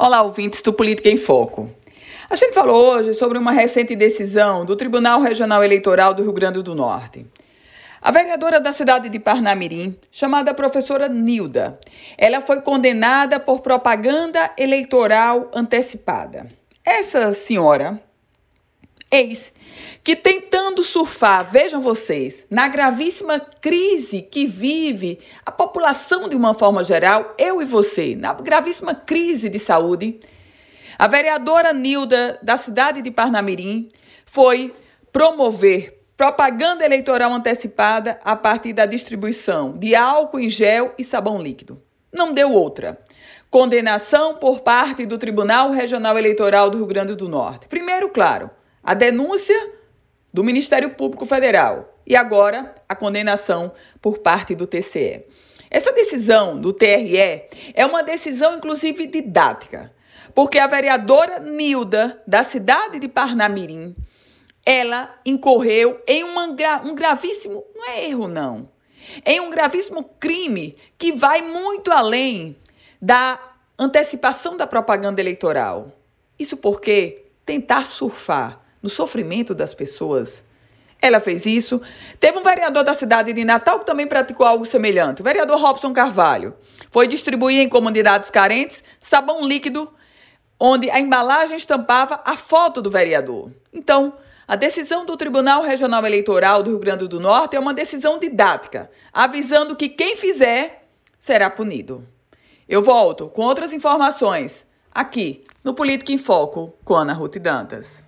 Olá, ouvintes do Política em Foco. A gente falou hoje sobre uma recente decisão do Tribunal Regional Eleitoral do Rio Grande do Norte. A vereadora da cidade de Parnamirim, chamada professora Nilda, ela foi condenada por propaganda eleitoral antecipada. Essa senhora, eis que tentando surfar, vejam vocês, na gravíssima crise que vive a população de uma forma geral, eu e você, na gravíssima crise de saúde, a vereadora Nilda, da cidade de Parnamirim, foi promover propaganda eleitoral antecipada a partir da distribuição de álcool em gel e sabão líquido. Não deu outra. Condenação por parte do Tribunal Regional Eleitoral do Rio Grande do Norte. Primeiro, claro, a denúncia do Ministério Público Federal e agora a condenação por parte do TCE. Essa decisão do TRE é uma decisão, inclusive, didática, porque a vereadora Nilda, da cidade de Parnamirim, ela incorreu em uma, um gravíssimo, não é erro, não, em um gravíssimo crime que vai muito além da antecipação da propaganda eleitoral. Isso porque tentar surfar no sofrimento das pessoas. Ela fez isso. Teve um vereador da cidade de Natal que também praticou algo semelhante. O vereador Robson Carvalho foi distribuir em comunidades carentes sabão líquido, onde a embalagem estampava a foto do vereador. Então, a decisão do Tribunal Regional Eleitoral do Rio Grande do Norte é uma decisão didática, avisando que quem fizer será punido. Eu volto com outras informações aqui no Política em Foco com Ana Ruth Dantas.